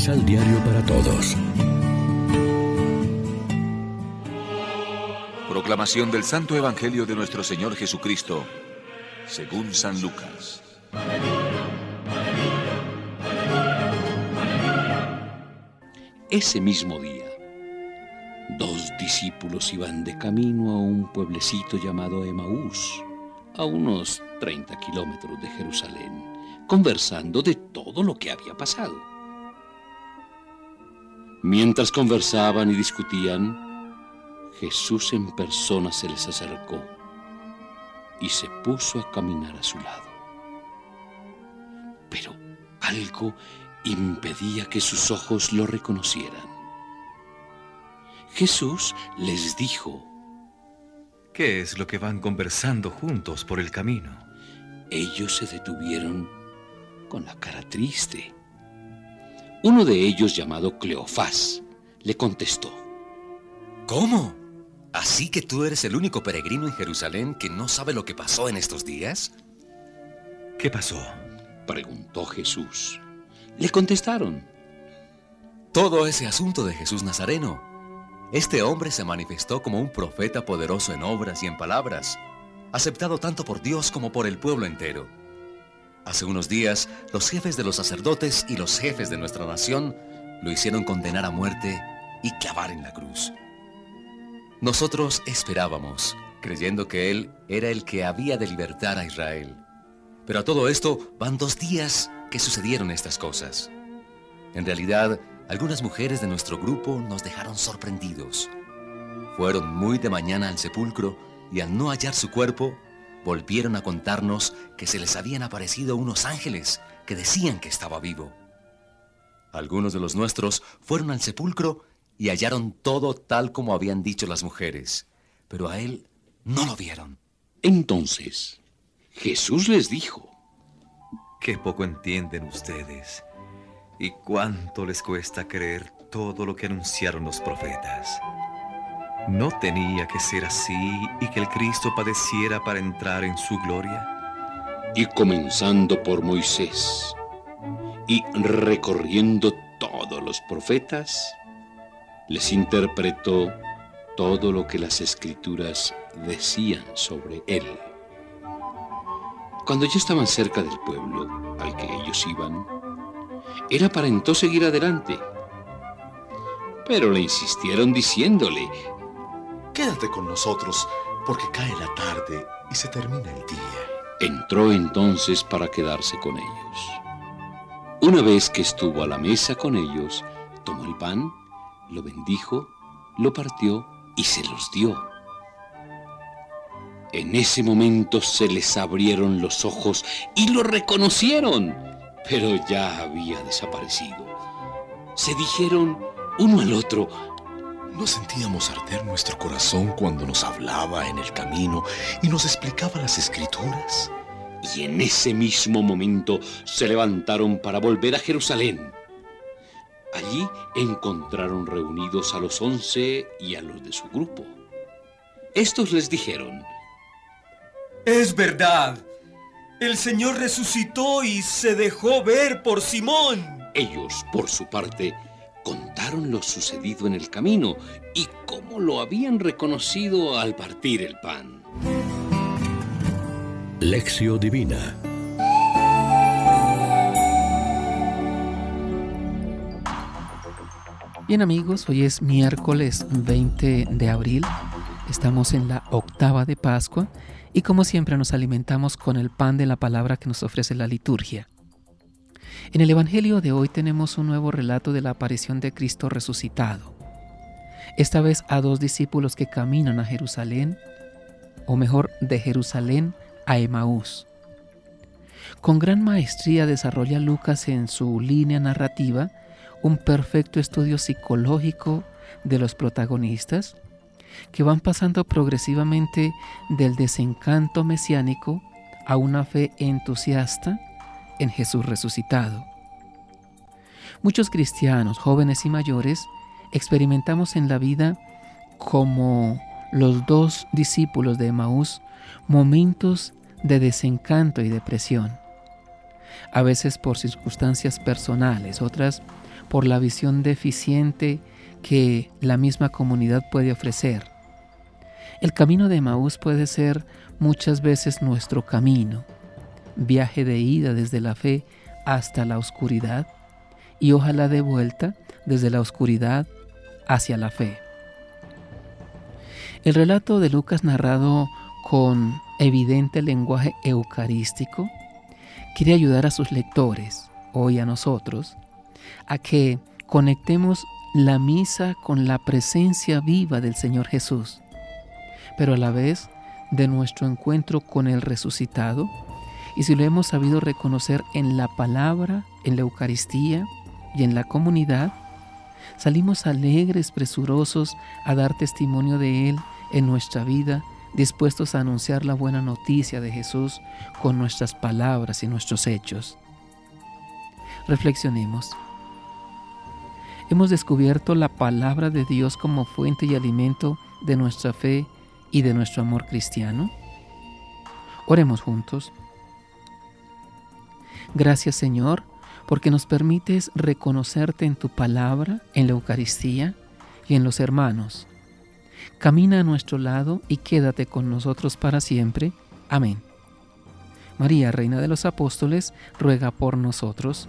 Misal Diario para Todos. Proclamación del Santo Evangelio de nuestro Señor Jesucristo, según San Lucas. Ese mismo día, dos discípulos iban de camino a un pueblecito llamado Emaús, a unos 30 kilómetros de Jerusalén, conversando de todo lo que había pasado. Mientras conversaban y discutían, Jesús en persona se les acercó y se puso a caminar a su lado. Pero algo impedía que sus ojos lo reconocieran. Jesús les dijo, ¿Qué es lo que van conversando juntos por el camino? Ellos se detuvieron con la cara triste. Uno de ellos, llamado Cleofás, le contestó. ¿Cómo? ¿Así que tú eres el único peregrino en Jerusalén que no sabe lo que pasó en estos días? ¿Qué pasó? preguntó Jesús. Le contestaron. Todo ese asunto de Jesús Nazareno. Este hombre se manifestó como un profeta poderoso en obras y en palabras, aceptado tanto por Dios como por el pueblo entero. Hace unos días, los jefes de los sacerdotes y los jefes de nuestra nación lo hicieron condenar a muerte y clavar en la cruz. Nosotros esperábamos, creyendo que Él era el que había de libertar a Israel. Pero a todo esto van dos días que sucedieron estas cosas. En realidad, algunas mujeres de nuestro grupo nos dejaron sorprendidos. Fueron muy de mañana al sepulcro y al no hallar su cuerpo, volvieron a contarnos que se les habían aparecido unos ángeles que decían que estaba vivo. Algunos de los nuestros fueron al sepulcro y hallaron todo tal como habían dicho las mujeres, pero a él no lo vieron. Entonces, Jesús les dijo, Qué poco entienden ustedes y cuánto les cuesta creer todo lo que anunciaron los profetas. ¿No tenía que ser así y que el Cristo padeciera para entrar en su gloria? Y comenzando por Moisés y recorriendo todos los profetas, les interpretó todo lo que las escrituras decían sobre él. Cuando ya estaban cerca del pueblo al que ellos iban, él aparentó seguir adelante, pero le insistieron diciéndole, Quédate con nosotros, porque cae la tarde y se termina el día. Entró entonces para quedarse con ellos. Una vez que estuvo a la mesa con ellos, tomó el pan, lo bendijo, lo partió y se los dio. En ese momento se les abrieron los ojos y lo reconocieron, pero ya había desaparecido. Se dijeron uno al otro, ¿No sentíamos arder nuestro corazón cuando nos hablaba en el camino y nos explicaba las escrituras? Y en ese mismo momento se levantaron para volver a Jerusalén. Allí encontraron reunidos a los once y a los de su grupo. Estos les dijeron, Es verdad, el Señor resucitó y se dejó ver por Simón. Ellos, por su parte, contaron lo sucedido en el camino y cómo lo habían reconocido al partir el pan. Lección Divina Bien amigos, hoy es miércoles 20 de abril, estamos en la octava de Pascua y como siempre nos alimentamos con el pan de la palabra que nos ofrece la liturgia. En el Evangelio de hoy tenemos un nuevo relato de la aparición de Cristo resucitado, esta vez a dos discípulos que caminan a Jerusalén, o mejor, de Jerusalén a Emaús. Con gran maestría desarrolla Lucas en su línea narrativa un perfecto estudio psicológico de los protagonistas que van pasando progresivamente del desencanto mesiánico a una fe entusiasta en Jesús resucitado. Muchos cristianos, jóvenes y mayores, experimentamos en la vida como los dos discípulos de Emaús momentos de desencanto y depresión. A veces por circunstancias personales, otras por la visión deficiente que la misma comunidad puede ofrecer. El camino de Maús puede ser muchas veces nuestro camino, viaje de ida desde la fe hasta la oscuridad y ojalá de vuelta desde la oscuridad hacia la fe. El relato de Lucas narrado con evidente lenguaje eucarístico quiere ayudar a sus lectores, hoy a nosotros, a que conectemos la misa con la presencia viva del Señor Jesús, pero a la vez de nuestro encuentro con el resucitado, y si lo hemos sabido reconocer en la palabra, en la Eucaristía y en la comunidad, salimos alegres, presurosos a dar testimonio de Él en nuestra vida, dispuestos a anunciar la buena noticia de Jesús con nuestras palabras y nuestros hechos. Reflexionemos. Hemos descubierto la palabra de Dios como fuente y alimento de nuestra fe y de nuestro amor cristiano. Oremos juntos. Gracias Señor, porque nos permites reconocerte en tu palabra, en la Eucaristía y en los hermanos. Camina a nuestro lado y quédate con nosotros para siempre. Amén. María, Reina de los Apóstoles, ruega por nosotros.